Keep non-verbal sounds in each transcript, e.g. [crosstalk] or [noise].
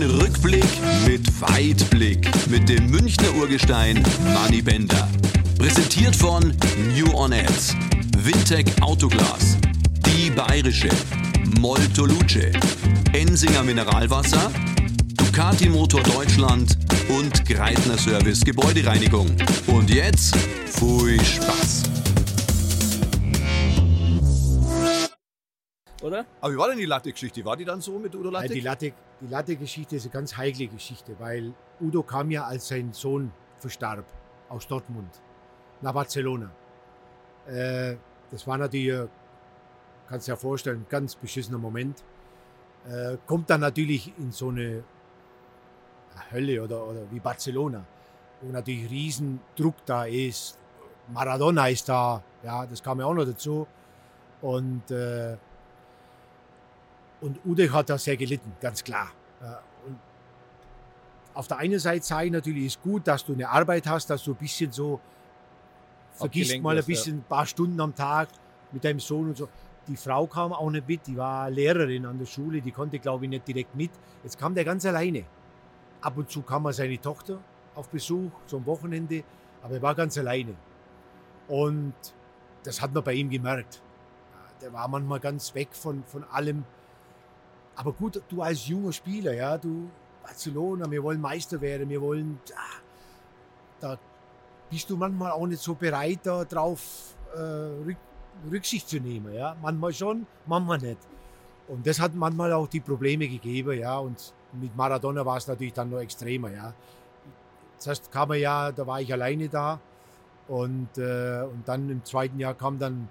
Den Rückblick mit Weitblick mit dem Münchner Urgestein Manny Bender. Präsentiert von New On Ads, Wintec Autoglas, Die Bayerische, Molto Luce, Ensinger Mineralwasser, Ducati Motor Deutschland und Greitner Service Gebäudereinigung. Und jetzt, viel Spaß! Oder? Aber wie war denn die Latte-Geschichte? War die dann so mit Udo Ja, Latte? die Latte, die Latte-Geschichte ist eine ganz heikle Geschichte, weil Udo kam ja, als sein Sohn verstarb, aus Dortmund nach Barcelona. Äh, das war natürlich, äh, kannst du dir ja vorstellen, ein ganz beschissener Moment. Äh, kommt dann natürlich in so eine Hölle oder, oder wie Barcelona, wo natürlich riesen Druck da ist. Maradona ist da, ja, das kam ja auch noch dazu. Und äh, und Ude hat da sehr gelitten, ganz klar. Ja, Und auf der einen Seite sage ich natürlich, ist gut, dass du eine Arbeit hast, dass du ein bisschen so vergisst Abgelenkt mal ein ja. bisschen ein paar Stunden am Tag mit deinem Sohn und so. Die Frau kam auch nicht mit, die war Lehrerin an der Schule, die konnte, glaube ich, nicht direkt mit. Jetzt kam der ganz alleine. Ab und zu kam mal seine Tochter auf Besuch, so am Wochenende, aber er war ganz alleine. Und das hat man bei ihm gemerkt. Ja, Der war manchmal ganz weg von, von allem. Aber gut, du als junger Spieler, ja, du Barcelona, wir wollen Meister werden, wir wollen, da bist du manchmal auch nicht so bereit, da drauf äh, Rück, Rücksicht zu nehmen, ja. Manchmal schon, manchmal nicht. Und das hat manchmal auch die Probleme gegeben, ja. Und mit Maradona war es natürlich dann noch extremer, ja. Zuerst kam er ja, da war ich alleine da. Und, äh, und dann im zweiten Jahr kam dann,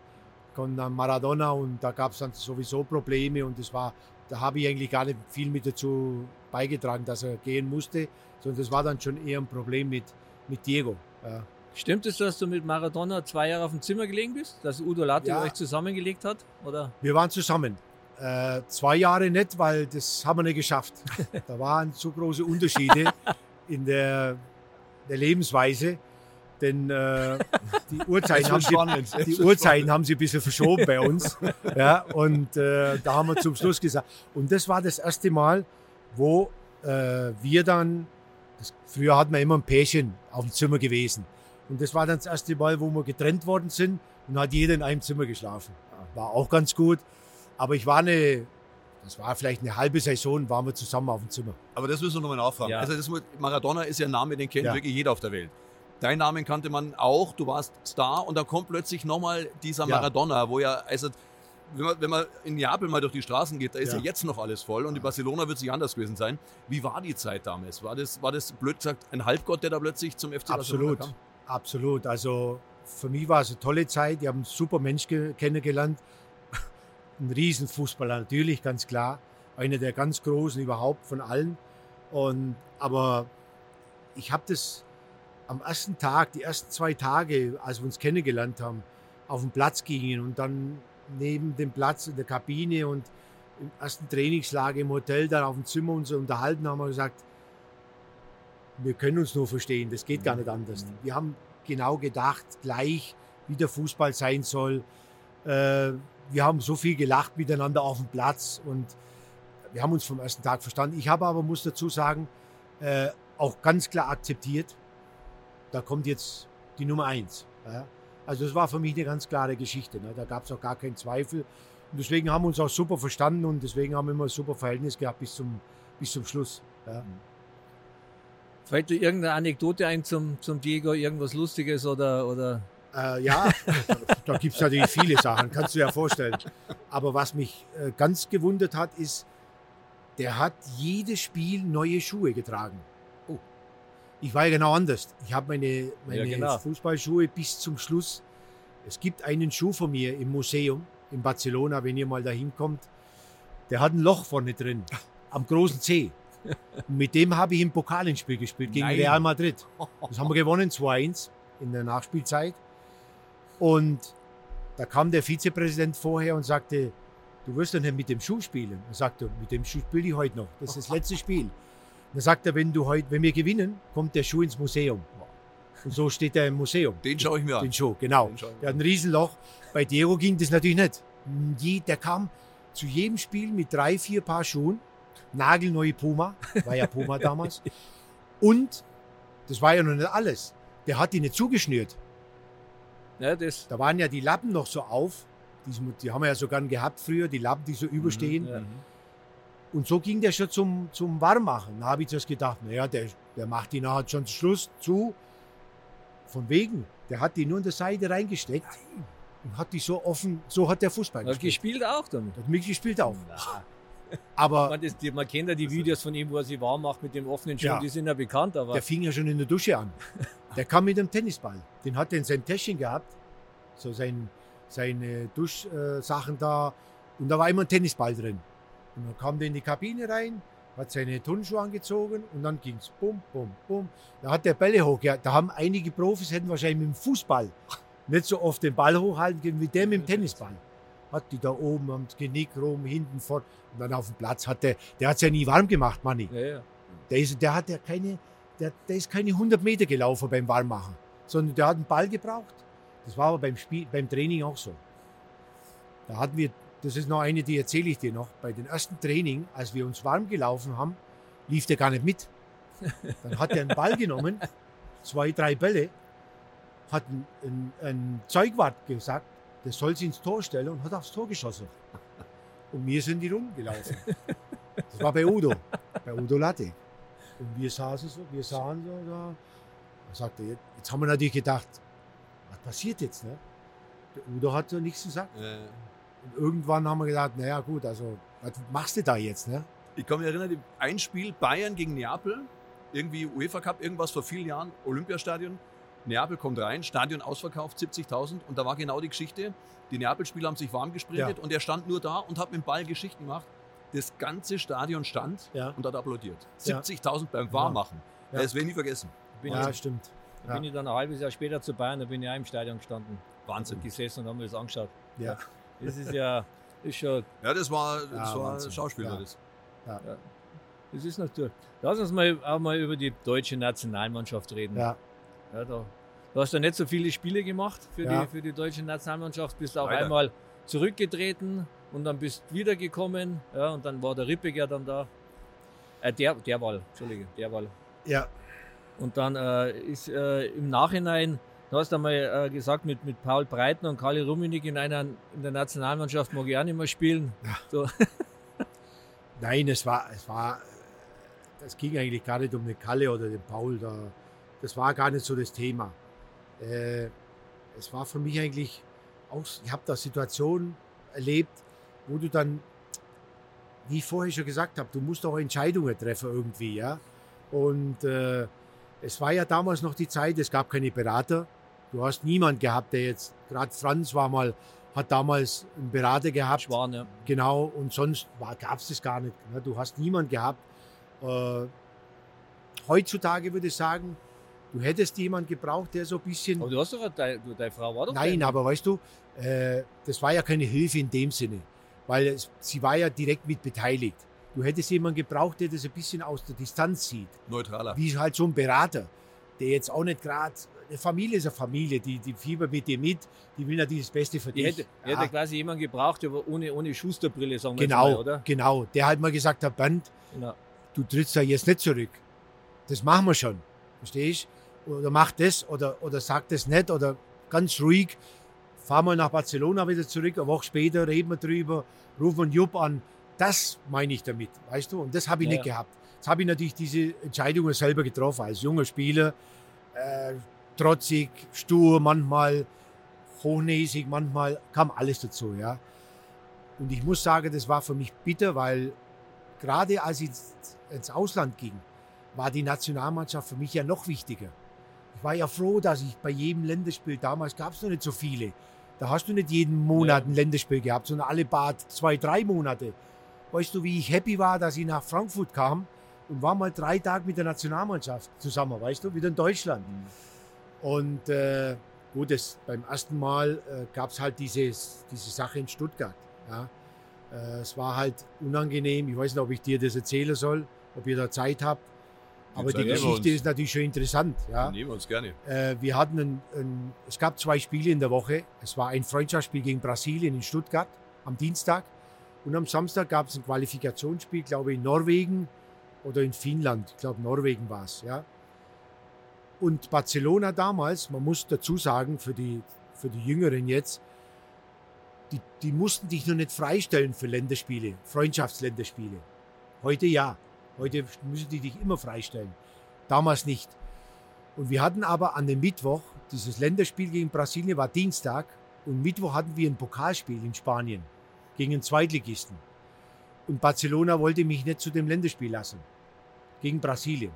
kam dann Maradona und da gab es dann sowieso Probleme und das war, da habe ich eigentlich gar nicht viel mit dazu beigetragen, dass er gehen musste, sondern das war dann schon eher ein Problem mit, mit Diego. Ja. Stimmt es, dass du mit Maradona zwei Jahre auf dem Zimmer gelegen bist? Dass Udo Latte Ja. euch zusammengelegt hat? Oder? Wir waren zusammen. Äh, zwei Jahre nicht, weil das haben wir nicht geschafft. [laughs] Da waren so große Unterschiede in der, der Lebensweise. Denn äh, [laughs] die Uhrzeiten, haben sie, die Uhrzeiten haben sie ein bisschen verschoben bei uns. [laughs] Ja, und äh, da haben wir zum Schluss gesagt. Und das war das erste Mal, wo äh, wir dann, das, früher hatten wir immer ein Pärchen auf dem Zimmer gewesen. Und das war dann das erste Mal, wo wir getrennt worden sind und hat jeder in einem Zimmer geschlafen. War auch ganz gut. Aber ich war eine, das war vielleicht eine halbe Saison, waren wir zusammen auf dem Zimmer. Aber das müssen wir nochmal nachfragen. Ja. Also das, Maradona ist ja ein Name, den kennt Ja. wirklich jeder auf der Welt. Deinen Namen kannte man auch, du warst Star und dann kommt plötzlich nochmal dieser Ja. Maradona, wo ja, also wenn man, wenn man in Neapel mal durch die Straßen geht, da ist ja, Ja. jetzt noch alles voll und in Barcelona wird sich anders gewesen sein. Wie war die Zeit damals? War das, war das blöd gesagt ein Halbgott, der da plötzlich zum FC Barcelona Absolut, kam? absolut. Also für mich war es eine tolle Zeit. Ich habe einen super Mensch ge- kennengelernt. [laughs] Ein Riesenfußballer, natürlich, ganz klar. Einer der ganz Großen überhaupt von allen. Und, aber ich habe das am ersten Tag, die ersten zwei Tage, als wir uns kennengelernt haben, auf den Platz gingen und dann neben dem Platz in der Kabine und im ersten Trainingslager im Hotel dann auf dem Zimmer uns unterhalten, haben wir gesagt, wir können uns nur verstehen, das geht gar nicht anders. Wir haben genau gedacht, gleich wie der Fußball sein soll. Äh, wir haben so viel gelacht miteinander auf dem Platz und wir haben uns vom ersten Tag verstanden. Ich habe aber, muss dazu sagen, äh, auch ganz klar akzeptiert, da kommt jetzt die Nummer eins. Ja? Also das war für mich eine ganz klare Geschichte. Ne? Da gab es auch gar keinen Zweifel. Und deswegen haben wir uns auch super verstanden und deswegen haben wir immer ein super Verhältnis gehabt bis zum, bis zum Schluss. Ja? Fällt dir irgendeine Anekdote ein zum, zum Diego, irgendwas Lustiges oder, oder Äh, ja, [laughs] da gibt es natürlich viele Sachen, kannst du dir ja vorstellen. Aber was mich äh, ganz gewundert hat, ist, der hat jedes Spiel neue Schuhe getragen. Ich war ja genau anders. Ich habe meine, meine Ja, genau. Fußballschuhe bis zum Schluss. Es gibt einen Schuh von mir im Museum in Barcelona, wenn ihr mal da hinkommt. Der hat ein Loch vorne drin, [laughs] am großen. Und mit dem habe ich im Pokalendspiel gespielt gegen Nein. Real Madrid. [laughs] Das haben wir gewonnen, 2-1 in der Nachspielzeit. Und da kam der Vizepräsident vorher und sagte, du wirst doch nicht mit dem Schuh spielen. Er sagte, mit dem Schuh spiele ich heute noch. Das ist das letzte Spiel. Dann sagt er, wenn, du heute, wenn wir gewinnen, kommt der Schuh ins Museum. Und so steht er im Museum. Den schaue ich mir an. Den Schuh, genau. Den Der hat ein Riesenloch. Bei Diego ging das natürlich nicht. Der kam zu jedem Spiel mit drei, vier Paar Schuhen nagelneue Puma, war ja Puma [laughs] damals. Und, das war ja noch nicht alles, der hat die nicht zugeschnürt. Ja, das, Da waren ja die Lappen noch so auf, die, die haben wir ja so gern gehabt früher, die Lappen, die so überstehen. ja. Und so ging der schon zum, zum Warmmachen. Da habe ich zuerst gedacht, naja, der, der macht die nachher schon Schluss zu. Von wegen, der hat die nur in der Seite reingesteckt und hat die so offen, so hat der Fußball hat gespielt. gespielt auch damit. Hat mitgespielt auch. Na, [laughs] Aber man, das, man kennt ja die Videos von ihm, wo er sich warm macht mit dem offenen Schuh, Ja. die sind ja bekannt, aber der fing ja schon in der Dusche an. [laughs] Der kam mit dem Tennisball. Den hat er in sein Täschchen gehabt, so sein, seine Duschsachen da. Und da war immer ein Tennisball drin. Und dann kam der in die Kabine rein, hat seine Turnschuhe angezogen und dann ging's bum, bum, bum. Da hat der Bälle hochgehalten. Da haben einige Profis hätten wahrscheinlich mit dem Fußball nicht so oft den Ball hochhalten können wie der mit dem Tennisball. Hat die da oben am Genick rum, hinten fort. Und dann auf dem Platz hat der, der hat's ja nie warm gemacht, Manni. ja, ja. Der, ist, der hat ja keine, der, der ist keine 100 Meter gelaufen beim Warmmachen, sondern der hat einen Ball gebraucht. Das war aber beim, Spiel, beim Training auch so. Da hatten wir, das ist noch eine, die erzähle ich dir noch. Bei den ersten Training, als wir uns warm gelaufen haben, lief der gar nicht mit. Dann hat er einen Ball [laughs] genommen, zwei, drei Bälle, hat ein, ein, ein Zeugwart gesagt, der soll sie ins Tor stellen und hat aufs Tor geschossen. Und wir sind die rumgelaufen. Das war bei Udo, bei Udo Latte. Und wir saßen so, wir sahen so da. Da sagte er, jetzt haben wir natürlich gedacht, was passiert jetzt? Ne? Der Udo hat so nichts gesagt. Äh, Und irgendwann haben wir gedacht, naja gut, also was machst du da jetzt? Ne? ich kann mich erinnern, ein Spiel Bayern gegen Neapel, irgendwie UEFA Cup, irgendwas vor vielen Jahren, Olympiastadion. Neapel kommt rein, Stadion ausverkauft, 70.000. Und da war genau die Geschichte. Die Neapel-Spieler haben sich warm gesprintet Ja. und er stand nur da und hat mit dem Ball Geschichten gemacht. Das ganze Stadion stand Ja. und hat applaudiert. Ja. 70.000 beim Warmmachen. Ja. Das werde ich nie vergessen. Bin, Ja, ich, stimmt. da bin ich dann ein halbes Jahr später zu Bayern, da bin ich auch im Stadion gestanden Wahnsinn. und gesessen und haben mir das angeschaut. Ja. Das ist ja, ist schon, Ja, das war, das Ja, war. Schauspieler. Ja. Das. das ist natürlich. Lass uns mal auch mal über die deutsche Nationalmannschaft reden. Ja. Ja, da, du hast ja nicht so viele Spiele gemacht für, Ja. die, für die deutsche Nationalmannschaft, bist auch Leider. einmal zurückgetreten und dann bist wiedergekommen. Ja, und dann war der Rippig ja dann da. Äh, der, der Wahl, Entschuldige, der Wahl. Ja, Und dann äh, ist äh, im Nachhinein, du hast einmal äh, gesagt, mit, mit Paul Breitner und Karli Rummenigge in, einer, in der Nationalmannschaft mag ich auch nicht mehr spielen. So, [laughs] nein, es war, es war, es ging eigentlich gar nicht um den Kalle oder den Paul. Da, das war gar nicht so das Thema. Äh, es war für mich eigentlich auch, ich habe da Situationen erlebt, wo du dann, wie ich vorher schon gesagt habe, du musst auch Entscheidungen treffen irgendwie, ja. Und äh, es war ja damals noch die Zeit, es gab keine Berater. Du hast niemand gehabt, der jetzt, gerade Franz war mal, hat damals einen Berater gehabt. Schwan, ja. Genau, und sonst gab es das gar nicht. ne? Du hast niemand gehabt. Äh, heutzutage würde ich sagen, du hättest jemand gebraucht, der so ein bisschen. Aber du hast doch, eine- deine, deine Frau war doch Nein, aber weißt du, äh, das war ja keine Hilfe in dem Sinne, weil es, sie war ja direkt mit beteiligt. Du hättest jemanden gebraucht, der das ein bisschen aus der Distanz sieht. Neutraler. Wie halt so ein Berater, der jetzt auch nicht gerade. Eine Familie ist eine Familie, die, die fiebert mit dir mit, die will natürlich das Beste für dich. hätte, Ja. hätte quasi jemanden gebraucht, aber ohne, ohne Schusterbrille, sagen wir Genau, mal, oder? genau. Der halt mal gesagt hat, Bernd, Genau. du trittst da jetzt nicht zurück. Das machen wir schon. Verstehst Oder mach das oder, oder sag das nicht oder ganz ruhig. Fahr mal nach Barcelona wieder zurück, eine Woche später reden wir drüber, rufen einen Jupp an. Das meine ich damit, weißt du? Und das habe ich Ja, nicht ja. gehabt. Jetzt habe ich natürlich diese Entscheidungen selber getroffen, als junger Spieler. Äh, trotzig, stur manchmal, hochnäsig manchmal, kam alles dazu, ja. Und ich muss sagen, das war für mich bitter, weil gerade als ich ins- Ausland ging, war die Nationalmannschaft für mich ja noch wichtiger. Ich war ja froh, dass ich bei jedem Länderspiel, damals gab es noch nicht so viele, da hast du nicht jeden Monat Ja. ein Länderspiel gehabt, sondern alle paar zwei, drei Monate. Weißt du, wie ich happy war, dass ich nach Frankfurt kam und war mal drei Tage mit der Nationalmannschaft zusammen, weißt du, wieder in Deutschland. Und äh, gut, das, beim ersten Mal äh, gab es halt dieses, diese Sache in Stuttgart. Ja. Äh, es war halt unangenehm. Ich weiß nicht, ob ich dir das erzählen soll, ob ihr da Zeit habt. Aber die Geschichte ist natürlich schon interessant. Ja. Nehmen wir uns gerne. Äh, wir hatten ein, ein, es gab zwei Spiele in der Woche. Es war ein Freundschaftsspiel gegen Brasilien in Stuttgart am Dienstag Und am Samstag gab es ein Qualifikationsspiel, glaube ich, in Norwegen oder in Finnland. Ich glaube, Norwegen war es. Ja. Und Barcelona damals, man muss dazu sagen, für die, für die Jüngeren jetzt, die, die mussten dich noch nicht freistellen für Länderspiele, Freundschaftsländerspiele. Heute ja. Heute müssen die dich immer freistellen. Damals nicht. Und wir hatten aber an dem Mittwoch, dieses Länderspiel gegen Brasilien war Dienstag, und Mittwoch hatten wir ein Pokalspiel in Spanien gegen einen Zweitligisten. Und Barcelona wollte mich nicht zu dem Länderspiel lassen. Gegen Brasilien.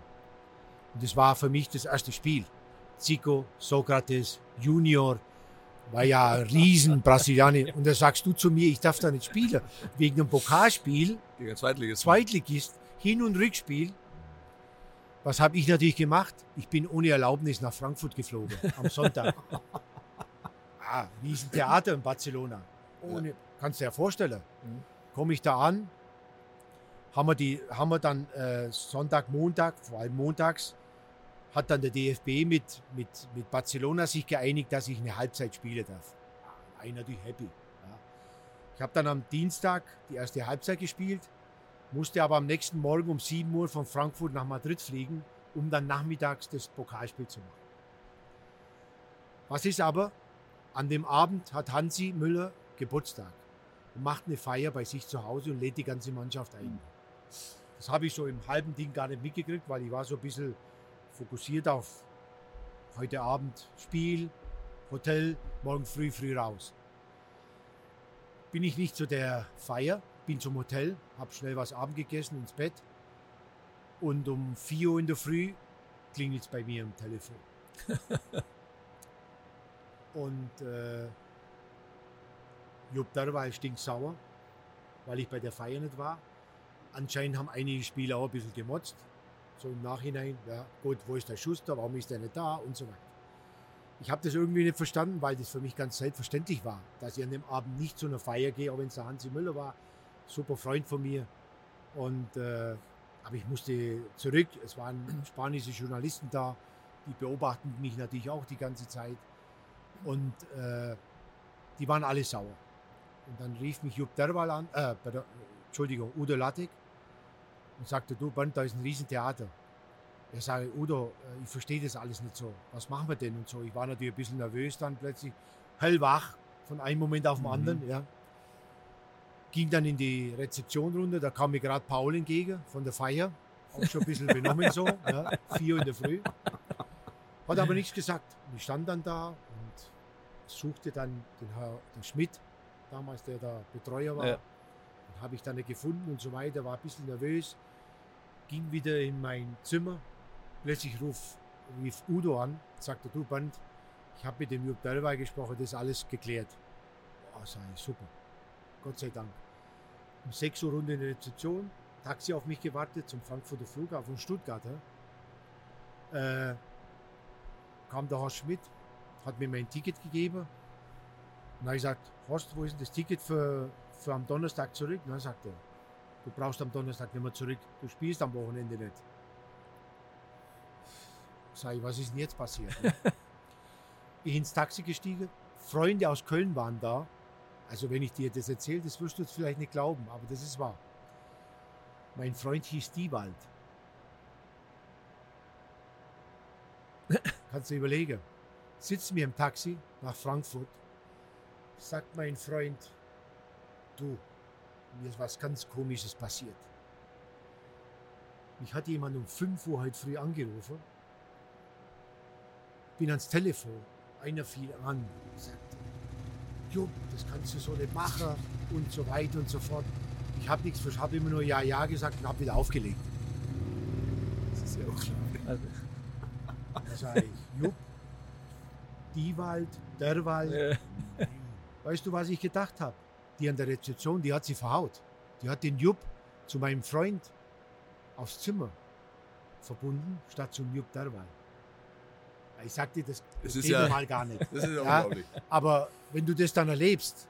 Und das war für mich das erste Spiel. Zico, Sokrates, Junior, war ja ein riesen Brasilianer. Und da sagst du zu mir, ich darf da nicht spielen. Wegen einem Pokalspiel, Gegen Zweitligist. Zweitligist, Hin- und Rückspiel. Was habe ich natürlich gemacht? Ich bin ohne Erlaubnis nach Frankfurt geflogen am Sonntag. [laughs] ah, riesen Theater in Barcelona. Ohne, kannst du dir ja vorstellen. Komme ich da an, haben wir, die, haben wir dann äh, Sonntag, Montag, vor allem montags, hat dann der DFB mit, mit, mit Barcelona sich geeinigt, dass ich eine Halbzeit spielen darf. War ich natürlich happy. Ja. Ich habe dann am Dienstag die erste Halbzeit gespielt, musste aber am nächsten Morgen um 7 Uhr von Frankfurt nach Madrid fliegen, um dann nachmittags das Pokalspiel zu machen. Was ist aber? An dem Abend hat Hansi Müller Geburtstag und macht eine Feier bei sich zu Hause und lädt die ganze Mannschaft ein. Das habe ich so im halben Ding gar nicht mitgekriegt, weil ich war so ein bisschen fokussiert auf heute Abend Spiel, Hotel, morgen früh früh raus. Bin ich nicht zu der Feier, bin zum Hotel, habe schnell was Abend gegessen, ins Bett und um 4 Uhr in der Früh klingelt es bei mir am Telefon. [laughs] und äh, Jupp Derweil stinksauer, weil ich bei der Feier nicht war. Anscheinend haben einige Spieler auch ein bisschen gemotzt. So im Nachhinein, ja gut, wo ist der Schuster, warum ist der nicht da und so weiter. Ich habe das irgendwie nicht verstanden, weil das für mich ganz selbstverständlich war, dass ich an dem Abend nicht zu einer Feier gehe, auch wenn es der Hansi Müller war, super Freund von mir. Und, äh, aber ich musste zurück, es waren [clears throat] spanische Journalisten da, die beobachten mich natürlich auch die ganze Zeit. Und äh, die waren alle sauer. Und dann rief mich Jupp Derwal an, äh, Entschuldigung, Udo Lattek und sagte, du Bernd, da ist ein Riesentheater. Ich sage, Udo, äh, ich verstehe das alles nicht so. Was machen wir denn und so? Ich war natürlich ein bisschen nervös dann plötzlich, hellwach von einem Moment auf den Mhm. anderen. Ja. Ging dann in die Rezeption runter, da kam mir gerade Paul entgegen von der Feier. Auch schon ein bisschen [laughs] benommen so, ja, vier in der Früh. Hat aber nichts gesagt. Und ich stand dann da und suchte dann den Herr den Schmidt, damals der da Betreuer war. Ja. Den habe ich dann nicht gefunden und so weiter, war ein bisschen nervös. Ging wieder in mein Zimmer. Plötzlich ruf, rief Udo an, sagte, du Band, ich habe mit dem Jupp Derweil gesprochen, das ist alles geklärt. Sag ich, super. Gott sei Dank. Um 6 Uhr Runde in der Rezeption, Taxi auf mich gewartet zum Frankfurter Flughafen Stuttgart. Äh, kam der Horst Schmidt, hat mir mein Ticket gegeben. Und dann habe ich gesagt, Horst, wo ist denn das Ticket für, für am Donnerstag zurück? Und dann sagt er, du brauchst am Donnerstag nicht mehr zurück, du spielst am Wochenende nicht. Sag ich, was ist denn jetzt passiert? [laughs] ich ins Taxi gestiegen, Freunde aus Köln waren da. Also wenn ich dir das erzähle, das wirst du jetzt vielleicht nicht glauben, aber das ist wahr. Mein Freund hieß Diewald. [laughs] Kannst du überlegen. Sitzen wir im Taxi nach Frankfurt, sagt mein Freund, du, mir ist was ganz Komisches passiert. Mich hat jemand um 5 Uhr heute früh angerufen, bin ans Telefon, einer fiel an, sagt, Jupp, das kannst du so nicht machen und so weiter und so fort. Ich habe nichts, ich habe immer nur Ja, Ja gesagt und habe wieder aufgelegt. Das ist ja auch klar. Also, Da sage ich, Jupp, Diewald, Derwald. äh, Weißt du, was ich gedacht habe? Die an der Rezeption, die hat sie verhaut. Die hat den Jupp zu meinem Freund aufs Zimmer verbunden, statt zum Jupp Derwal. Ich sagte, das, Es [laughs] das ist ja- normal gar nicht. Das ist ja unglaublich. Aber wenn du das dann erlebst,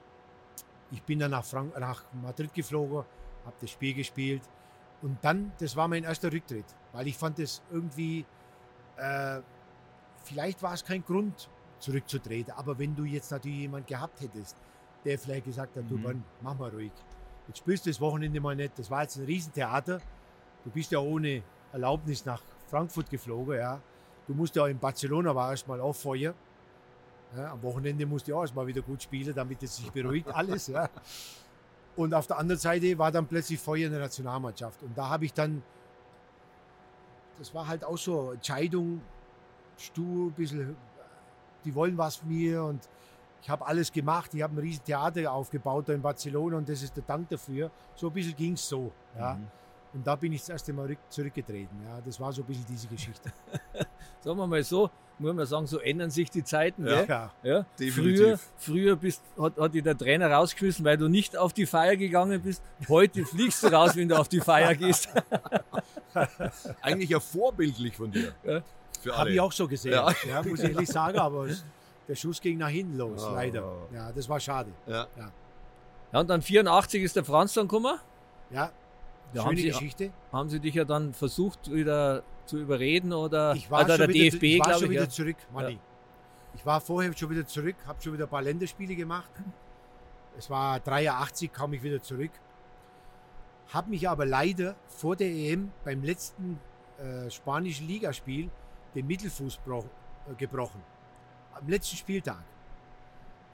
ich bin dann nach, Frank nach Madrid geflogen, habe das Spiel gespielt und dann, das war mein erster Rücktritt, weil ich fand das irgendwie, äh, vielleicht war es kein Grund zurückzutreten, aber wenn du jetzt natürlich jemand gehabt hättest, der vielleicht gesagt hat, du Mhm. Mann, mach mal ruhig, Jetzt spielst du das Wochenende mal nicht. Das war jetzt ein Riesentheater. Du bist ja ohne Erlaubnis nach Frankfurt geflogen, ja. Du musst ja in Barcelona war erst mal auf Feuer. Ja, am Wochenende musst du ja auch erst mal wieder gut spielen, damit es sich beruhigt [laughs] alles. Ja. Und auf der anderen Seite war dann plötzlich Feuer in der Nationalmannschaft. Und da habe ich dann, das war halt auch so Entscheidung, stur, ein bisschen, die wollen was von mir und ich habe alles gemacht. Ich habe ein riesen Theater aufgebaut da in Barcelona und das ist der Dank dafür. So ein bisschen ging es so. Ja. Mhm. Und da bin ich das erste Mal rück- zurückgetreten. Ja. Das war so ein bisschen diese Geschichte. [laughs] Sagen wir mal so, muss man sagen, so ändern sich die Zeiten. Ja. Ja. Ja, Definitiv. früher, früher bist, hat, hat dich der Trainer rausgeschmissen, weil du nicht auf die Feier gegangen bist. Heute fliegst du raus, wenn du auf die Feier gehst. [laughs] Eigentlich ja vorbildlich von dir. Ja. Habe ich auch so gesehen. Ja. Ja. muss ich ehrlich sagen, aber es, der Schuss ging nach hinten los, Oh. leider. Ja, das war schade. Ja. Ja, und dann 84 ist der Franz dann gekommen. Ja, Da haben schöne sie, Geschichte. haben sie dich ja dann versucht, wieder zu überreden oder Ich war, also der schon, wieder, DFB, ich war glaube schon ich. wieder Ja. zurück, Manni. Ich war vorher schon wieder zurück, habe schon wieder ein paar Länderspiele gemacht. Es war 83, kam ich wieder zurück. Habe mich aber leider vor der EM beim letzten äh, spanischen Ligaspiel den Mittelfuß äh, gebrochen. Am letzten Spieltag.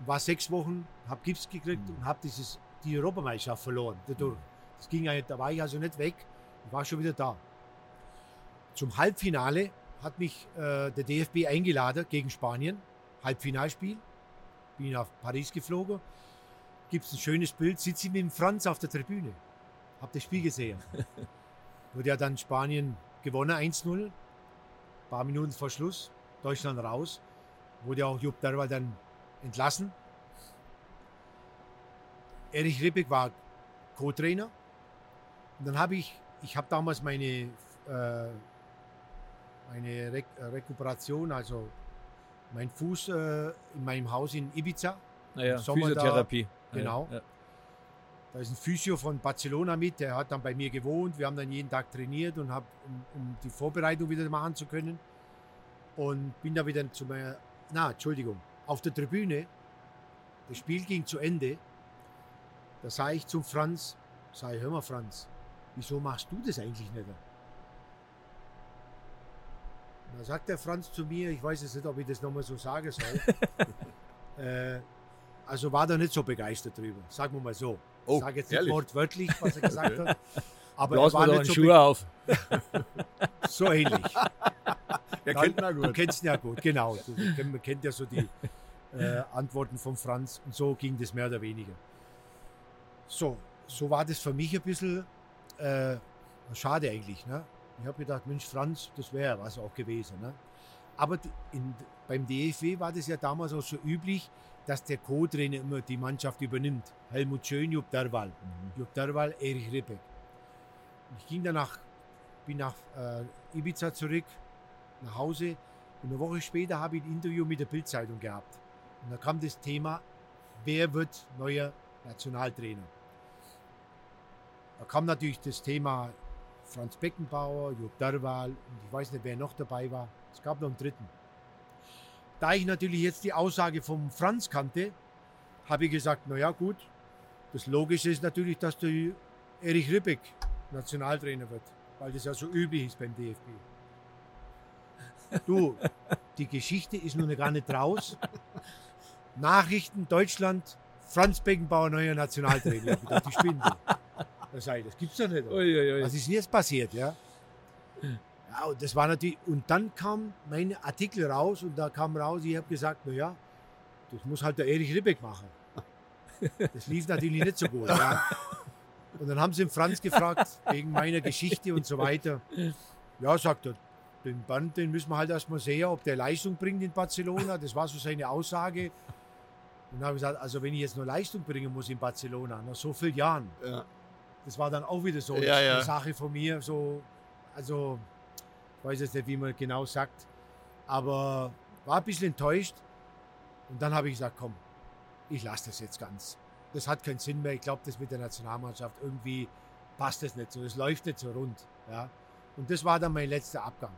War sechs Wochen, habe Gips gekriegt und habe dieses die Europameisterschaft verloren. Dadurch. Das ging ja, da war ich also nicht weg. Ich war schon wieder da. Zum Halbfinale hat mich äh, der DFB eingeladen gegen Spanien. Halbfinalspiel. Bin nach Paris geflogen. Gibt es ein schönes Bild. Sitze ich mit dem Franz auf der Tribüne. Hab das Spiel gesehen. [laughs] Wurde ja dann Spanien gewonnen, 1-0. Ein paar Minuten vor Schluss. Deutschland raus. Wurde auch Jupp Derwal dann entlassen. Erich Ribbeck war Co-Trainer. Und dann habe ich, ich habe damals meine, äh, meine Re äh, Rekuperation, also mein Fuß äh, in meinem Haus in Ibiza. Naja, im Sommer da- Physiotherapie. Genau. Ja, ja. Da ist ein Physio von Barcelona mit, der hat dann bei mir gewohnt. Wir haben dann jeden Tag trainiert und hab, um, um die Vorbereitung wieder machen zu können. Und bin da wieder zu meiner, na, Entschuldigung, auf der Tribüne. Das Spiel ging zu Ende. Da sah ich zum Franz, sag ich, hör mal Franz, wieso machst du das eigentlich nicht? Da sagt der Franz zu mir, ich weiß jetzt nicht, ob ich das nochmal so sagen soll. [laughs] äh, also war da nicht so begeistert drüber, sagen wir mal so. Oh, ich sage jetzt nicht ehrlich? wortwörtlich, was er gesagt hat. Aber Blaus er war nicht so, Schuh be- auf. [laughs] so ähnlich. [laughs] Dann- kennt Du gut. kennst ihn ja gut, genau. Du, du man kennt ja so die äh, Antworten von Franz und so ging das mehr oder weniger. So, so war das für mich ein bisschen äh, schade eigentlich. Ne? Ich habe gedacht, Mensch, Franz, das wäre was auch gewesen. Ne? Aber in, beim DFW war das ja damals auch so üblich, dass der Co-Trainer immer die Mannschaft übernimmt. Helmut Schön, Jupp Derwal. Jupp Derwal, Erich Ribbeck. Ich ging danach, bin nach äh, Ibiza zurück, nach Hause. Und eine Woche später habe ich ein Interview mit der Bildzeitung gehabt. Und da kam das Thema, wer wird neuer Nationaltrainer? Da kam natürlich das Thema Franz Beckenbauer, Jupp Derwal und ich weiß nicht, wer noch dabei war. Es gab noch einen dritten. Da ich natürlich jetzt die Aussage vom Franz kannte, habe ich gesagt, naja gut, das Logische ist natürlich, dass der Erich Ribbeck Nationaltrainer wird, weil das ja so üblich ist beim DFB. Du, die Geschichte ist noch gar nicht raus. Nachrichten Deutschland, Franz Beckenbauer neuer Nationaltrainer. Ich gedacht, die Spinde. Das, sag ich, das gibt's doch nicht. Uiuiui. Was ist denn jetzt passiert, ja? Ja, und das war natürlich, und dann kam mein Artikel raus und da kam raus, ich habe gesagt, na ja, das muss halt der Erich Ribbeck machen. Das lief natürlich nicht so gut, ja. Und dann haben sie den Franz gefragt, wegen meiner Geschichte und so weiter. Ja, sagt er, den Band, den müssen wir halt erstmal sehen, ob der Leistung bringt in Barcelona. Das war so seine Aussage. Und dann habe ich gesagt, also wenn ich jetzt nur Leistung bringen muss in Barcelona, nach so vielen Jahren, Ja. das war dann auch wieder so Ja, ja. eine Sache von mir. So, also, ich weiß jetzt nicht, wie man genau sagt, aber war ein bisschen enttäuscht. Und dann habe ich gesagt, komm, ich lasse das jetzt ganz. Das hat keinen Sinn mehr. Ich glaube, das mit der Nationalmannschaft irgendwie passt das nicht so. Es läuft nicht so rund. Ja. Und das war dann mein letzter Abgang.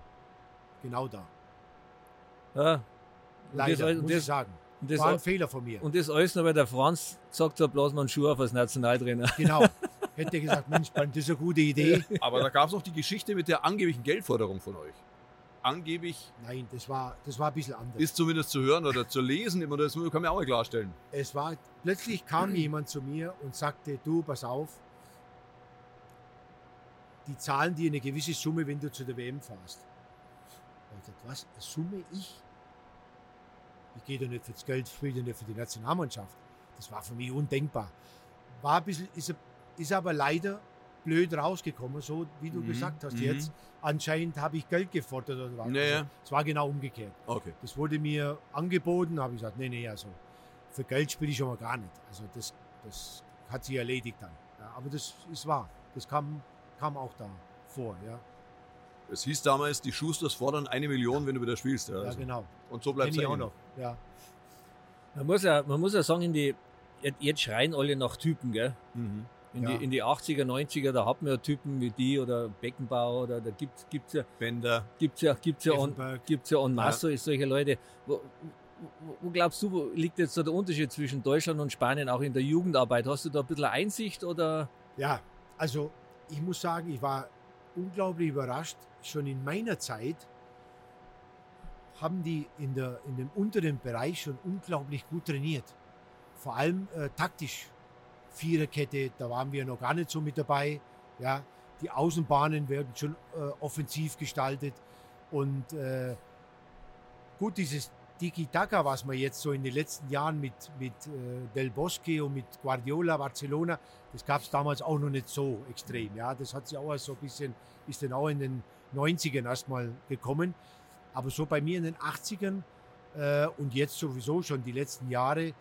Genau da. Ja. Und Leider, das, muss und ich das, sagen. das, War ein Fehler von mir. und das alles noch, weil der Franz sagt, da blasen wir einen Schuh auf als Nationaltrainer. [laughs] Genau. hätte er gesagt, Mensch, das ist eine gute Idee. [laughs] Aber da gab es noch die Geschichte mit der angeblichen Geldforderung von euch. Angeblich Nein, das war, das war ein bisschen anders. ist zumindest zu hören oder zu lesen, immer das kann man auch mal klarstellen. Es war, plötzlich kam jemand zu mir und sagte, du, pass auf, die zahlen dir eine gewisse Summe, wenn du zu der WM fährst. Gesagt, was, Summe ich? Ich gehe doch nicht fürs Geld, ich spiele doch nicht für die Nationalmannschaft. Das war für mich undenkbar. War ein bisschen, ist, ist aber leider blöd rausgekommen, so wie du Mhm, gesagt hast. mhm. Jetzt anscheinend habe ich Geld gefordert oder was. Ja, ja. Also, es war genau umgekehrt. Okay. Das wurde mir angeboten, habe ich gesagt, nee, nee, also für Geld spiele ich schon mal gar nicht. Also das, das hat sich erledigt dann. Ja, aber das ist wahr. Das kam, kam auch da vor. Ja, Es hieß damals, die Schusters fordern eine Million, wenn du wieder spielst. Ja, ja also. genau. Und so bleibt es auch noch. Ja. Man muss ja, man muss ja sagen, in die, jetzt- jetzt schreien alle nach Typen, gell? Mhm. In, Ja. die, in die 80er, 90er, da hat man ja Typen wie die oder Beckenbauer oder da gibt es ja, Bender. gibt's ja, gibt's ja, Effenberg. gibt's ja en masse solche Leute. Wo, wo, wo glaubst du, wo liegt jetzt so der Unterschied zwischen Deutschland und Spanien auch in der Jugendarbeit? Hast du da ein bisschen Einsicht oder? Ja, also ich muss sagen, ich war unglaublich überrascht. Schon in meiner Zeit haben die in, der, in dem unteren Bereich schon unglaublich gut trainiert. Vor allem äh, taktisch. Viererkette, da waren wir noch gar nicht so mit dabei. Ja, die Außenbahnen werden schon äh, offensiv gestaltet. Und äh, gut, dieses Tiki-Taka, was man jetzt so in den letzten Jahren mit, mit äh, Del Bosque und mit Guardiola, Barcelona, das gab es damals auch noch nicht so extrem. Ja, das hat sich auch so ein bisschen, ist dann auch in den 90ern erstmal gekommen. Aber so bei mir in den 80ern äh, und jetzt sowieso schon die letzten Jahre,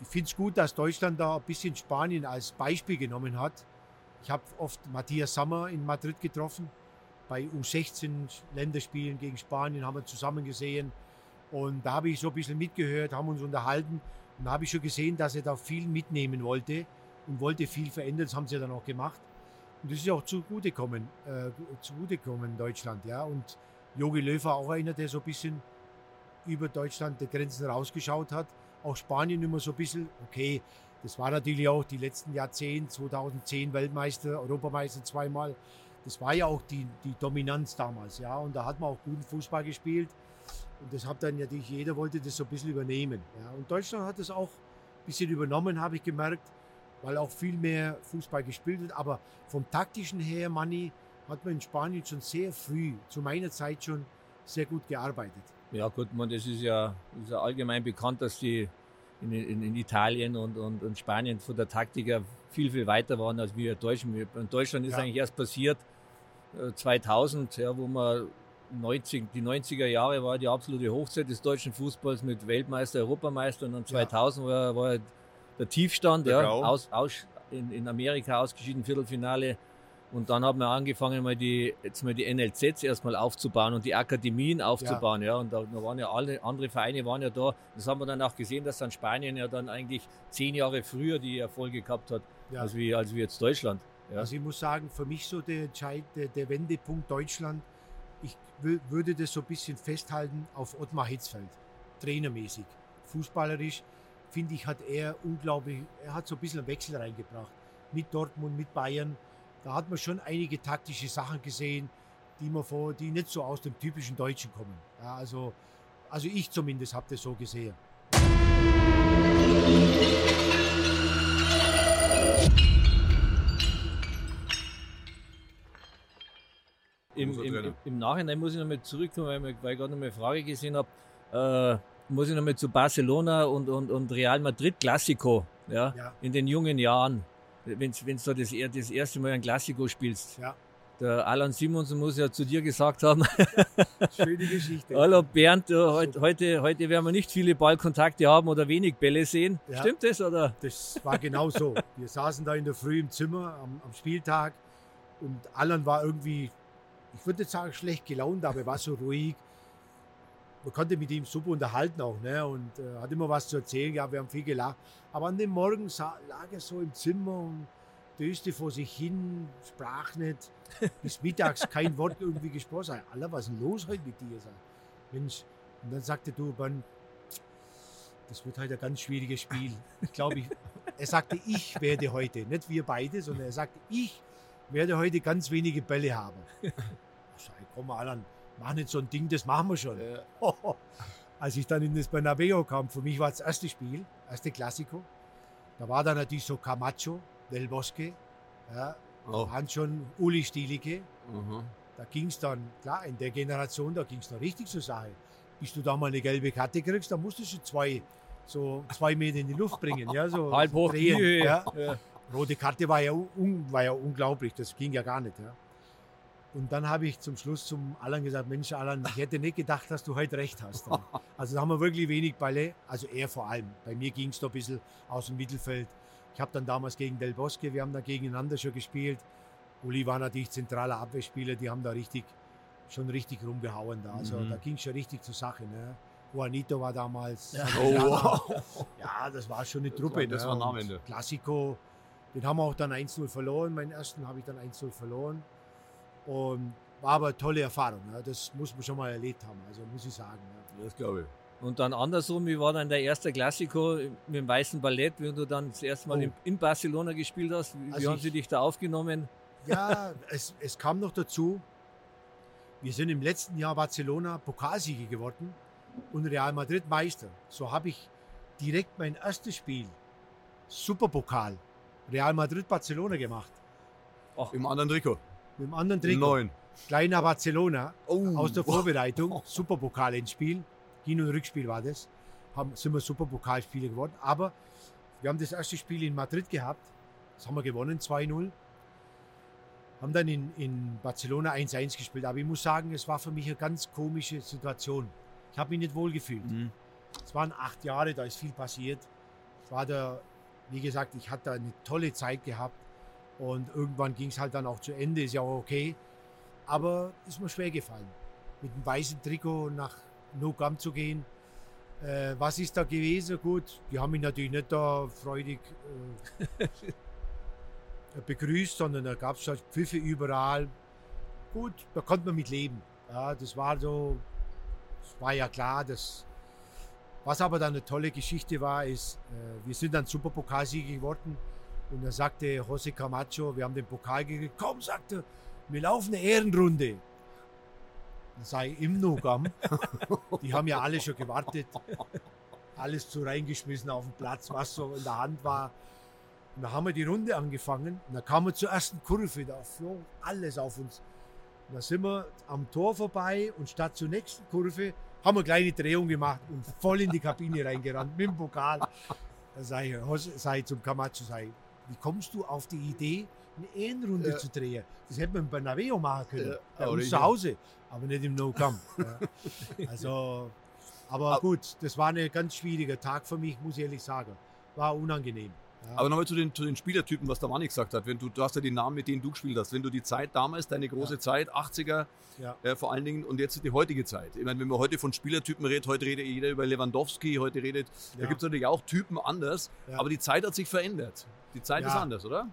ich finde es gut, dass Deutschland da ein bisschen Spanien als Beispiel genommen hat. Ich habe oft Matthias Sammer in Madrid getroffen. Bei U16 Länderspielen gegen Spanien haben wir zusammen gesehen. Und da habe ich so ein bisschen mitgehört, haben uns unterhalten. Und da habe ich schon gesehen, dass er da viel mitnehmen wollte und wollte viel verändern. Das haben sie dann auch gemacht. Und das ist auch zugutekommen, äh, zugutekommen Deutschland. Ja. Und Jogi Löw auch einer, der so ein bisschen über Deutschland die Grenzen rausgeschaut hat. Auch Spanien immer so ein bisschen, okay, das war natürlich auch die letzten Jahrzehnte, 2010 Weltmeister, Europameister zweimal. Das war ja auch die, die Dominanz damals, ja. Und da hat man auch guten Fußball gespielt. Und das hat dann natürlich jeder wollte das so ein bisschen übernehmen. Ja. Und Deutschland hat das auch ein bisschen übernommen, habe ich gemerkt, weil auch viel mehr Fußball gespielt wird. Aber vom taktischen her, Manni, hat man in Spanien schon sehr früh, zu meiner Zeit schon, sehr gut gearbeitet. Ja gut, man, das ist ja, ist ja allgemein bekannt, dass die in, in, in Italien und, und, und Spanien von der Taktik her viel, viel weiter waren als wir Deutschen. In Deutschland ist Ja. eigentlich erst passiert äh, 2000, ja, wo man 90, die 90er Jahre war die absolute Hochzeit des deutschen Fußballs mit Weltmeister, Europameister und dann 2000 war, war der Tiefstand, ja, aus, aus, in, in Amerika ausgeschieden, Viertelfinale. Und dann haben wir angefangen, mal die, jetzt mal die NLZs erstmal aufzubauen und die Akademien aufzubauen. Ja. Und da, da waren ja alle andere Vereine waren ja da. Das haben wir dann auch gesehen, dass dann Spanien ja dann eigentlich zehn Jahre früher die Erfolge gehabt hat, Ja. als, wie, als wie jetzt Deutschland. Ja. Also ich muss sagen, für mich so der, Entscheid, der, Wendepunkt Deutschland, würde das so ein bisschen festhalten auf Ottmar Hitzfeld, trainermäßig. Fußballerisch, finde ich, hat er unglaublich, er hat so ein bisschen einen Wechsel reingebracht. Mit Dortmund, mit Bayern. Da hat man schon einige taktische Sachen gesehen, die, man vor, die nicht so aus dem typischen Deutschen kommen. Ja, also, also ich zumindest habe das so gesehen. Im, im, im, Nachhinein muss ich nochmal zurückkommen, weil, ich- weil ich gerade noch mal eine Frage gesehen habe. Äh, muss ich nochmal zu Barcelona und, und, und Real Madrid Classico, ja, Ja. in den jungen Jahren. Wenn du da das, das erste Mal ein Classico spielst. Ja. Der Alan Simonsen muss ja zu dir gesagt haben, Schöne Geschichte. [laughs] hallo Bernd, äh, heut, heute, heute werden wir nicht viele Ballkontakte haben oder wenig Bälle sehen. Ja. Stimmt das? Oder? Das war genau so. Wir saßen da in der Früh im Zimmer am, am Spieltag und Alan war irgendwie, ich würde nicht sagen schlecht gelaunt, aber er war so ruhig. Man konnte mit ihm super unterhalten auch ne? und äh, hat immer was zu erzählen. Ja, wir haben viel gelacht. Aber an dem Morgen sa- lag er so im Zimmer und döste vor sich hin, sprach nicht. Bis mittags kein Wort irgendwie gesprochen. Alter, was ist denn los heute mit dir? Sag, Mensch. Und dann sagte du, Bernd, das wird halt ein ganz schwieriges Spiel. Ich glaube, ich, Er sagte, ich werde heute, nicht wir beide, sondern er sagte, ich werde heute ganz wenige Bälle haben. [laughs] Ich sage, komm mal an, mach nicht so ein Ding, das machen wir schon. Ja. [laughs] Als ich dann in das Bernabeu kam, für mich war es das erste Spiel, erste Klassiko. Da war dann natürlich so Camacho, Del Bosque, ja, oh. waren schon Uli Stielicke. Mhm. Da ging es dann, klar, in der Generation, da ging es dann richtig zur Sache. Bis du da mal eine gelbe Karte kriegst, dann musst du schon zwei, so zwei Meter in die Luft bringen. Ja, so Halb hoch drehen, ja. ja. Rote Karte war ja, un, war ja unglaublich, das ging ja gar nicht. Ja. Und dann habe ich zum Schluss zum Alan gesagt, Mensch Alan, ich hätte nicht gedacht, dass du heute recht hast. [laughs] Also da haben wir wirklich wenig Bälle, also er vor allem. Bei mir ging es da ein bisschen aus dem Mittelfeld. Ich habe dann damals gegen Del Bosque, wir haben da gegeneinander schon gespielt. Uli war natürlich zentraler Abwehrspieler, die haben da richtig, schon richtig rumgehauen da. Also mhm. da ging es schon richtig zur Sache. Ne? Juanito war damals. Ja. Oh, wow. ja, das war schon eine Truppe. Das war, das war ne? Klassiko, den haben wir auch dann 1-0 verloren. Meinen ersten habe ich dann 1-0 verloren. Und war aber eine tolle Erfahrung. Ne? Das muss man schon mal erlebt haben, also muss ich sagen. Ja. Das glaube ich. Und dann andersrum, wie war dann der erste Klassiko mit dem Weißen Ballett, wenn du dann das erste Mal oh. in Barcelona gespielt hast? Wie, also haben sie dich da aufgenommen? Ja, [laughs] es, es kam noch dazu, wir sind im letzten Jahr Barcelona Pokalsieger geworden und Real Madrid Meister. So habe ich direkt mein erstes Spiel, Superpokal, Real Madrid Barcelona gemacht. Ach, im anderen Trikot. Mit dem anderen Trikot. Neun. Kleiner Barcelona oh. aus der Vorbereitung, [laughs] Superpokal ins Spiel. Hin- und Rückspiel war das. Haben, sind wir Superpokalspieler geworden. Aber wir haben das erste Spiel in Madrid gehabt. Das haben wir gewonnen, 2-0 haben dann in, in Barcelona 1-1 gespielt. Aber ich muss sagen, es war für mich eine ganz komische Situation. Ich habe mich nicht wohl gefühlt. Mhm. Es waren acht Jahre, da ist viel passiert. Ich war da, wie gesagt, ich hatte eine tolle Zeit gehabt. Und irgendwann ging es halt dann auch zu Ende, ist ja auch okay. Aber ist mir schwer gefallen, mit dem weißen Trikot nach No Camp zu gehen. Äh, was ist da gewesen? Gut, die haben mich natürlich nicht da freudig äh, [laughs] begrüßt, sondern da gab es halt Pfiffe überall. Gut, da konnte man mit leben. Ja, das war so, das war ja klar, dass was aber dann eine tolle Geschichte war, ist, äh, wir sind dann Superpokalsieger geworden und da sagte José Camacho, wir haben den Pokal gekriegt, komm, sagte, wir laufen eine Ehrenrunde. Dann ich im Nogam, [laughs] die haben ja alle schon gewartet, alles zu reingeschmissen auf den Platz, was so in der Hand war. Und da haben wir die Runde angefangen und da kamen wir zur ersten Kurve, da flog alles auf uns. Und da sind wir am Tor vorbei und statt zur nächsten Kurve haben wir eine kleine Drehung gemacht und voll in die Kabine reingerannt mit dem Pokal. Da sag ich zum Camacho, ich, wie kommst du auf die Idee, eine Ehrenrunde ja. zu drehen? Das hätte man bei Naveo machen können, ja, bei uns zu Hause, aber nicht im No-Camp. Ja. Also, aber gut, das war ein ganz schwieriger Tag für mich, muss ich ehrlich sagen. War unangenehm. Ja. Aber nochmal zu den, zu den Spielertypen, was der Manni gesagt hat. Wenn du, du hast ja die Namen, mit denen du gespielt hast. Wenn du die Zeit damals, deine große ja. Zeit, 80er ja. äh, vor allen Dingen und jetzt die heutige Zeit. Ich meine, wenn man heute von Spielertypen redet, heute redet jeder über Lewandowski, heute redet, da gibt es natürlich auch Typen anders. Aber die Zeit hat sich verändert. Die Zeit ist anders, oder?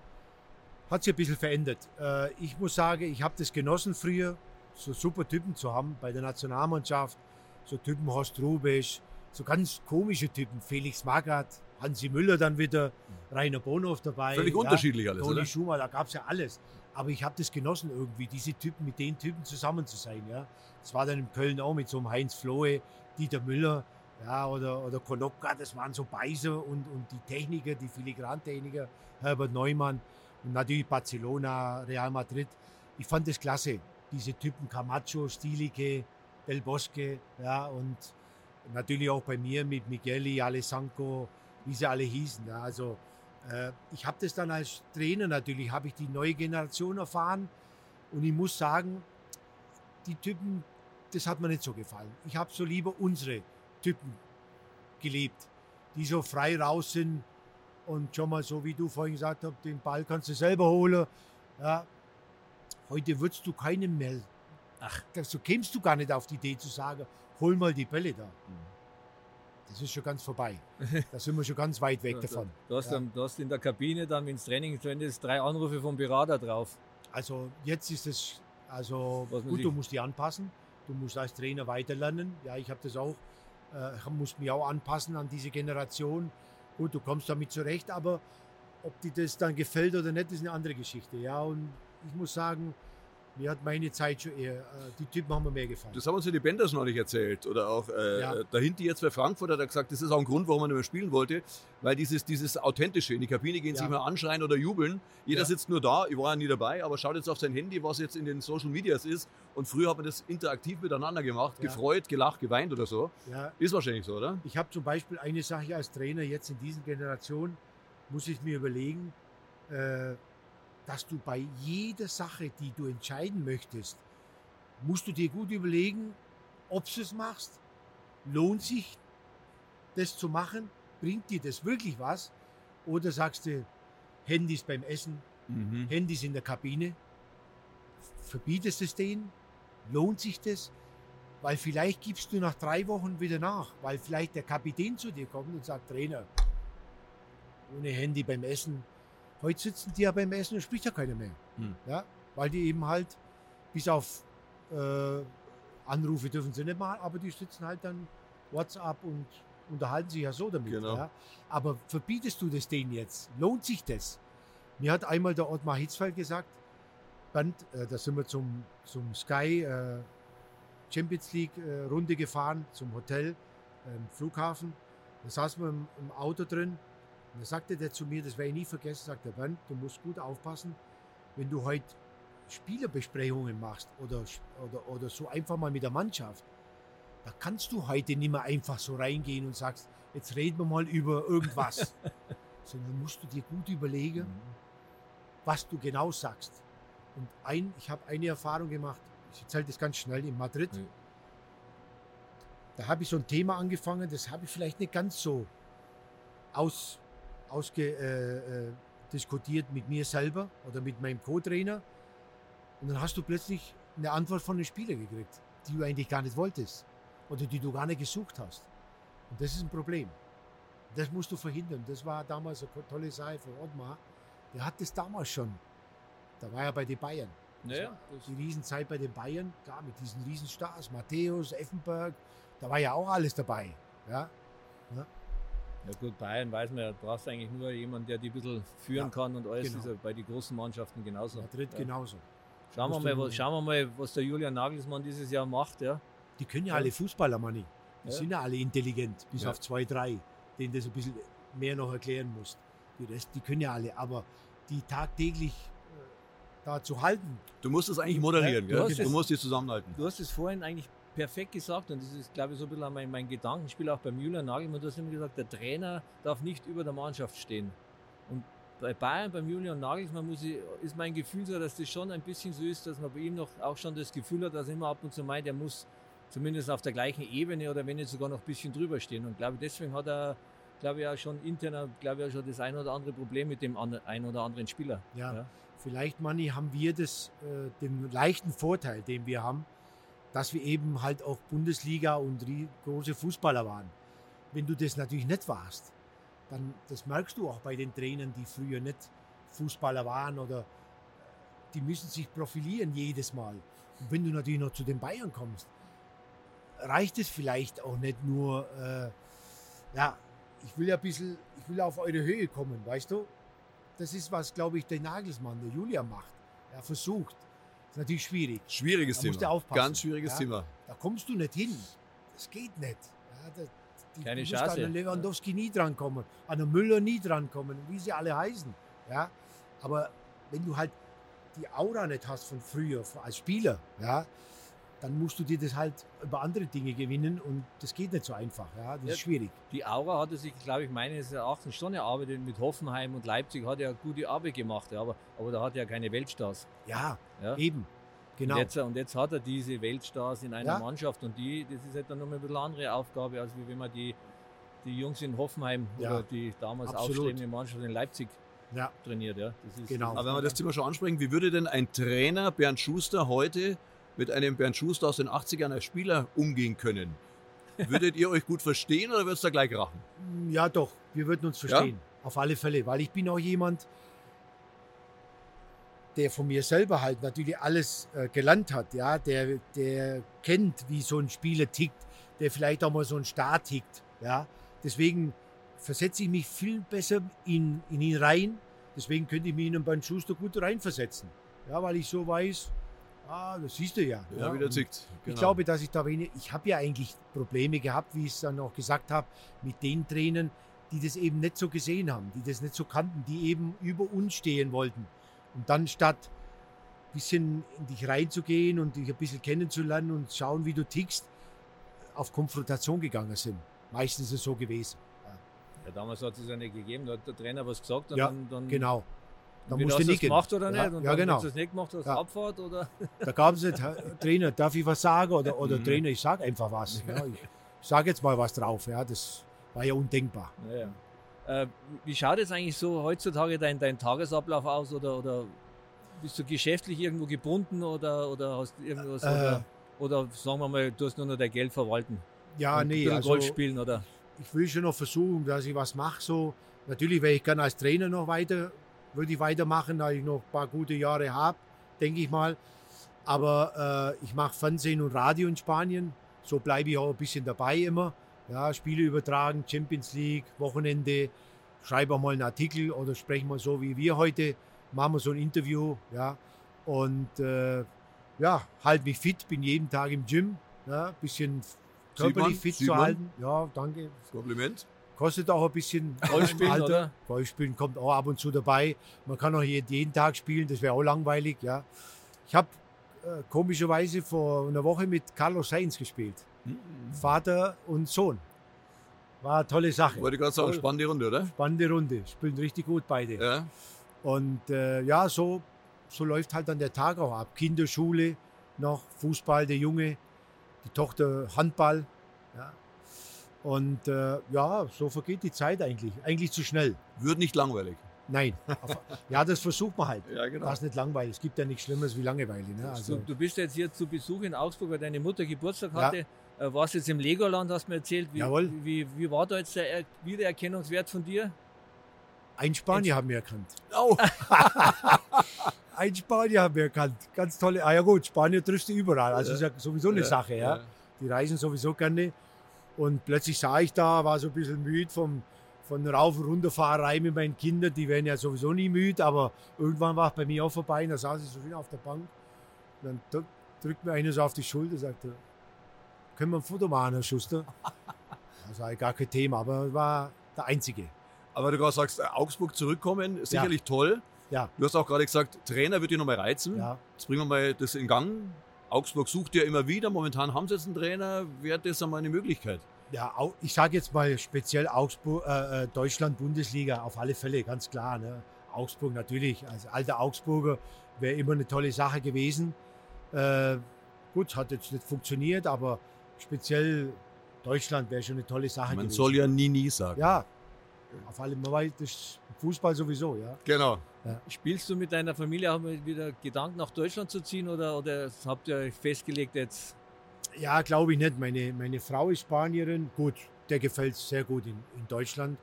Hat sich ein bisschen verändert. Äh, ich muss sagen, ich habe das genossen früher, so super Typen zu haben bei der Nationalmannschaft. So Typen Horst Rubisch, so ganz komische Typen, Felix Magath, Hansi Müller dann wieder, Rainer Bonhoff dabei. Völlig ja, unterschiedlich alles, Toni Schumacher, da gab es ja alles. Aber ich habe das genossen irgendwie, diese Typen, mit den Typen zusammen zu sein. Ja. Das war dann in Köln auch mit so einem Heinz Flohe, Dieter Müller ja, oder, oder Konopka, das waren so Beißer und, und die Techniker, die Filigrantechniker, Herbert Neumann und natürlich Barcelona, Real Madrid. Ich fand das klasse, diese Typen Camacho, Stilicke, Del Bosque ja, und natürlich auch bei mir mit Migueli, Alessandro, wie sie alle hießen. Ja. Also äh, ich habe das dann als Trainer natürlich, habe ich die neue Generation erfahren und ich muss sagen, die Typen, das hat mir nicht so gefallen. Ich habe so lieber unsere Typen geliebt, die so frei raus sind und schon mal so, wie du vorhin gesagt hast, den Ball kannst du selber holen. Ja. Heute würdest du keinen mehr. Ach, so kämst du gar nicht auf die Idee zu sagen, hol mal die Bälle da. Mhm. Das ist schon ganz vorbei. Da sind wir schon ganz weit weg [laughs] davon. Du hast, ja. dann, du hast in der Kabine dann, wenn ins Training ist, drei Anrufe vom Berater drauf. Also jetzt ist es, also gut, du musst dich anpassen. Du musst als Trainer weiterlernen. Ja, ich habe das auch, äh, muss mich auch anpassen an diese Generation. Gut, du kommst damit zurecht, aber ob dir das dann gefällt oder nicht, ist eine andere Geschichte. Ja, und ich muss sagen, mir hat meine Zeit schon eher, äh, die Typen haben mir mehr gefallen. Das haben uns ja die Benders noch nicht erzählt. Oder auch äh, Ja. dahinter jetzt bei Frankfurt hat er gesagt, das ist auch ein Grund, warum er nicht mehr spielen wollte. Weil dieses, dieses Authentische, in die Kabine gehen, Ja. sich mal anschreien oder jubeln. Jeder Ja. sitzt nur da, ich war ja nie dabei, aber schaut jetzt auf sein Handy, was jetzt in den Social Medias ist. Und früher hat man das interaktiv miteinander gemacht, gefreut, gelacht, geweint oder so. Ist wahrscheinlich so, oder? ich habe zum Beispiel eine Sache als Trainer jetzt in dieser Generation, muss ich mir überlegen, äh, dass du bei jeder Sache, die du entscheiden möchtest, musst du dir gut überlegen, ob du es machst. Lohnt sich das zu machen? Bringt dir das wirklich was? Oder sagst du, Handys beim Essen, Mhm. Handys in der Kabine? Verbietest es denen? Lohnt sich das? Weil vielleicht gibst du nach drei Wochen wieder nach, weil vielleicht der Kapitän zu dir kommt und sagt, Trainer, ohne Handy beim Essen. Heute sitzen die ja beim Essen und spricht ja keiner mehr. Hm. Ja, weil die eben halt, bis auf äh, Anrufe dürfen sie nicht machen, aber die sitzen halt dann WhatsApp und unterhalten sich ja so damit. Genau. Ja. Aber verbietest du das denen jetzt? Lohnt sich das? Mir hat einmal der Ottmar Hitzfeld gesagt, Bernd, äh, da sind wir zum, zum Sky äh, Champions League äh, Runde gefahren, zum Hotel, ähm, Flughafen. Da saßen wir im, im Auto drin und da sagte der zu mir, das werde ich nie vergessen, sagt der Bernd, du musst gut aufpassen, wenn du heute Spielerbesprechungen machst oder, oder, oder so einfach mal mit der Mannschaft, da kannst du heute nicht mehr einfach so reingehen und sagst, jetzt reden wir mal über irgendwas. [laughs] Sondern musst du dir gut überlegen, was du genau sagst. Und ein, ich habe eine Erfahrung gemacht, ich erzähle das ganz schnell in Madrid. Ja. Da habe ich so ein Thema angefangen, das habe ich vielleicht nicht ganz so aus, ausge, äh, äh, mit mir selber oder mit meinem Co-Trainer. Und dann hast du plötzlich eine Antwort von einem Spieler gekriegt, die du eigentlich gar nicht wolltest oder die du gar nicht gesucht hast. Und das ist ein Problem. Das musst du verhindern. Das war damals eine tolle Sache von Ottmar. Der hat das damals schon. Da war er bei den Bayern. Naja, war die Riesenzeit bei den Bayern, klar, mit diesen Riesenstars, Matthäus, Effenberg, da war ja auch alles dabei. Ja, Ja gut, Bayern weiß man ja, du brauchst eigentlich nur jemanden, der die ein bisschen führen Ja, kann und alles genau. ist ja bei den großen Mannschaften genauso. Madrid ja. genauso. Schauen wir, mal, du- was, schauen wir mal, was der Julian Nagelsmann dieses Jahr macht. Ja. Die können ja Ja. alle Fußballer, Manni. Die Ja. sind ja alle intelligent, bis Ja. auf zwei, drei, denen das ein bisschen mehr noch erklären musst. Die Rest, die können ja alle, aber die tagtäglich äh, da zu halten, Du musst es eigentlich moderieren, Ja, gell? du Du es- musst die zusammenhalten. Du hast es vorhin eigentlich perfekt gesagt und das ist, glaube ich, so ein bisschen mein, mein Gedankenspiel auch beim Julian Nagelsmann. Du hast immer gesagt, der Trainer darf nicht über der Mannschaft stehen. Und bei Bayern, beim Julian Nagelsmann, muss ich, ist mein Gefühl so, dass das schon ein bisschen so ist, dass man bei ihm noch auch schon das Gefühl hat, dass er immer ab und zu meint, er muss zumindest auf der gleichen Ebene oder wenn nicht sogar noch ein bisschen drüber stehen. Und glaube, deswegen hat er, glaube ich, auch schon intern, glaube ich, auch schon das ein oder andere Problem mit dem an- ein oder anderen Spieler. Ja, Ja. vielleicht, Manni, haben wir das, äh, den leichten Vorteil, den wir haben, dass wir eben halt auch Bundesliga und große Fußballer waren. Wenn du das natürlich nicht warst, dann das merkst du auch bei den Trainern, die früher nicht Fußballer waren oder die müssen sich profilieren jedes Mal. Und wenn du natürlich noch zu den Bayern kommst, reicht es vielleicht auch nicht nur, äh, ja, ich will ja ein bisschen, ich will auf eure Höhe kommen, weißt du? Das ist was, glaube ich, der Nagelsmann, der Julia macht. Er versucht. Das ist natürlich schwierig. Schwieriges Da musst Thema. du aufpassen. Ganz schwieriges Ja. Thema. Da kommst du nicht hin. Das geht nicht. Ja, da, die, Keine du musst Chance. an den Lewandowski nie drankommen, an den Müller nie drankommen, wie sie alle heißen. Ja? Aber wenn du halt die Aura nicht hast von früher, als Spieler, ja, dann musst du dir das halt über andere Dinge gewinnen und das geht nicht so einfach. Ja? Das Ja. ist schwierig. Die Aura hat er sich, glaube ich, meines Erachtens schon erarbeitet mit Hoffenheim und Leipzig, hat er gute Arbeit gemacht, ja, aber, aber da hat er keine Weltstars. Ja, Ja. eben. Genau. Und, jetzt, und jetzt hat er diese Weltstars in einer Ja. Mannschaft und die, das ist halt dann nochmal ein bisschen andere Aufgabe, als wie wenn man die, die Jungs in Hoffenheim Ja. oder die damals Absolut. aufstrebende Mannschaft in Leipzig Ja. trainiert. Ja. Das ist, Genau. Aber wenn wir das Thema schon ansprechen, wie würde denn ein Trainer Bernd Schuster heute mit einem Bernd Schuster aus den 80ern als Spieler umgehen können? Würdet ihr euch gut verstehen oder würdest du da gleich rachen? [laughs] Ja, doch, wir würden uns verstehen. Auf alle Fälle, weil ich bin auch jemand, der von mir selber halt natürlich alles äh, gelernt hat, ja, der, der kennt, wie so ein Spieler tickt, der vielleicht auch mal so ein Star tickt, ja. Deswegen versetze ich mich viel besser in, in ihn rein. Deswegen könnte ich mich in einen Bernd Schuster gut reinversetzen. Ja, weil ich so weiß, ah, das siehst du ja. Ja, wie der zickt. Ich glaube, dass ich da wenig, ich habe ja eigentlich Probleme gehabt, wie ich es dann auch gesagt habe, mit den Trainern, die das eben nicht so gesehen haben, die das nicht so kannten, die eben über uns stehen wollten. Und dann statt ein bisschen in dich reinzugehen und dich ein bisschen kennenzulernen und schauen, wie du tickst, auf Konfrontation gegangen sind. Meistens ist es so gewesen. Ja, damals hat es ja nicht gegeben, da hat der Trainer was gesagt und ja, dann, dann genau. Da musst du nicht gemacht oder ja, nicht? Und ja, genau. Hast du es nicht gemacht, hast ja. Abfahrt oder? Da gab es nicht, Trainer, darf ich was sagen? Oder, oder mhm. Trainer, ich sage einfach was. Ja, ich sage jetzt mal was drauf. Ja, das war ja undenkbar. Ja, äh, wie schaut jetzt eigentlich so heutzutage dein, dein Tagesablauf aus? Oder, oder bist du geschäftlich irgendwo gebunden oder, oder hast du irgendwas? Äh, oder, oder sagen wir mal, du hast nur noch dein Geld verwalten? Ja, nee. Also, Golf spielen oder? Ich will schon noch versuchen, dass ich was mache. So. Natürlich wäre ich gerne als Trainer noch weiter würde ich weitermachen, da ich noch ein paar gute Jahre habe, denke ich mal. Aber äh, ich mache Fernsehen und Radio in Spanien. So bleibe ich auch ein bisschen dabei immer. Ja, Spiele übertragen, Champions League, Wochenende, schreibe auch mal einen Artikel oder sprechen mal so wie wir heute, machen wir so ein Interview. Ja, und äh, ja, halte mich fit, bin jeden Tag im Gym. Ja, bisschen körperlich fit zu halten. Ja, danke. Kompliment. Kostet auch ein bisschen [laughs] Golfspielen, Alter. oder? Golfspielen kommt auch ab und zu dabei. Man kann auch jeden Tag spielen, das wäre auch langweilig. Ja. Ich habe äh, komischerweise vor einer Woche mit Carlos Sainz gespielt. Mhm. Vater und Sohn. War eine tolle Sache. Wollte gerade sagen, spannende Runde, oder? Spannende Runde. Spielen richtig gut beide. Ja. Und äh, ja, so, so läuft halt dann der Tag auch ab. Kinderschule, noch Fußball, der Junge, die Tochter Handball. Ja. Und äh, ja, so vergeht die Zeit eigentlich. Eigentlich zu schnell. Wird nicht langweilig. Nein. ja, das versucht man halt. [laughs] Ja, genau. Das ist nicht langweilig. Es gibt ja nichts Schlimmes wie Langeweile. Ne? Also, du, du, bist jetzt hier zu Besuch in Augsburg, weil deine Mutter Geburtstag hatte. Ja. Äh, warst jetzt im Legoland, hast du mir erzählt. Wie, Jawohl. Wie, wie war da jetzt der Wiedererkennungswert von dir? Ein Spanier haben wir erkannt. Oh. [laughs] Ein Spanier haben wir erkannt. Ganz tolle. Ah ja gut, Spanier triffst du überall. Also ja. ist ja sowieso eine ja. Sache. Ja. Die reisen sowieso gerne. Und plötzlich sah ich da, war so ein bisschen müde vom, von Rauf- und Runterfahrerei mit meinen Kindern. Die werden ja sowieso nie müde, aber irgendwann war es bei mir auch vorbei. Und da saß ich so schön auf der Bank. Und dann drückt mir einer so auf die Schulter und sagte, können wir ein Foto machen, Herr Schuster? Das [laughs] war gar kein Thema, aber war der Einzige. Aber du gerade sagst, Augsburg zurückkommen, sicherlich ja. toll. Ja. Du hast auch gerade gesagt, Trainer wird dich nochmal reizen. Ja. Jetzt bringen wir mal das in Gang. Augsburg sucht ja immer wieder. Momentan haben sie jetzt einen Trainer. Wäre das einmal eine Möglichkeit? Ja, ich sage jetzt mal speziell Augsburg, äh, äh, Deutschland, Bundesliga, auf alle Fälle, ganz klar. Ne? Augsburg natürlich, als alter Augsburger wäre immer eine tolle Sache gewesen. Äh, gut, hat jetzt nicht funktioniert, aber speziell Deutschland wäre schon eine tolle Sache Man gewesen. soll ja nie, nie sagen. Ja, auf alle Fälle, das Fußball sowieso, ja. Genau. Ja. Spielst du mit deiner Familie auch wieder Gedanken nach Deutschland zu ziehen oder, oder habt ihr euch festgelegt jetzt? Ja, glaube ich nicht. Meine, meine Frau ist Spanierin. Gut, der gefällt sehr gut in, in Deutschland.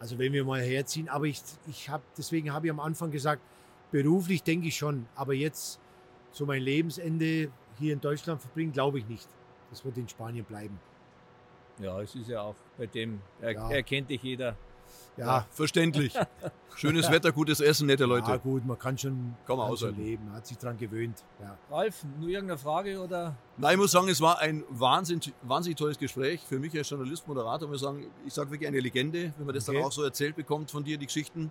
Also wenn wir mal herziehen. Aber ich, ich habe, deswegen habe ich am Anfang gesagt, beruflich denke ich schon. Aber jetzt so mein Lebensende hier in Deutschland verbringen, glaube ich nicht. Das wird in Spanien bleiben. Ja, es ist ja auch bei dem, er, ja. erkennt dich jeder. Ja, ja, verständlich. Schönes Wetter, gutes Essen, nette Leute. Ja, gut, man kann schon, kann man kann schon leben, man hat sich daran gewöhnt. Ja. Ralf, nur irgendeine Frage oder? Nein, ich muss sagen, es war ein wahnsinnig, wahnsinnig tolles Gespräch. Für mich als Journalist, Moderator, muss ich sagen, ich sage wirklich eine Legende, wenn man das okay. dann auch so erzählt bekommt von dir, die Geschichten.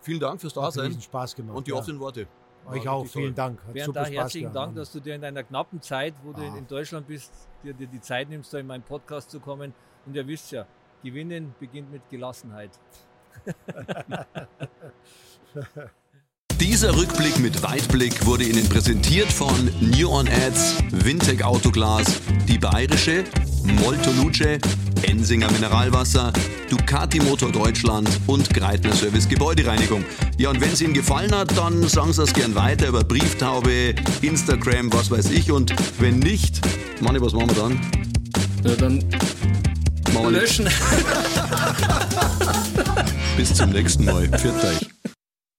Vielen Dank fürs Dasein. Hat Spaß gemacht. Und die ja. offenen Worte. Euch auch, vielen Dank. Hat Bernd, super da herzlichen Dank, dass du dir in deiner knappen Zeit, wo ah. du in Deutschland bist, dir, dir die Zeit nimmst, da in meinen Podcast zu kommen. Und ihr wisst ja, Gewinnen beginnt mit Gelassenheit. [laughs] Dieser Rückblick mit Weitblick wurde Ihnen präsentiert von New On Ads, Wintec Autoglas, die Bayerische, Molto Luce, Ensinger Mineralwasser, Ducati Motor Deutschland und Greitner Service Gebäudereinigung. Ja, und wenn es Ihnen gefallen hat, dann sagen Sie das gern weiter über Brieftaube, Instagram, was weiß ich. Und wenn nicht, Manni, was machen wir dann? Ja, dann Wir löschen. [laughs] Bis zum nächsten Mal. Pfiat euch.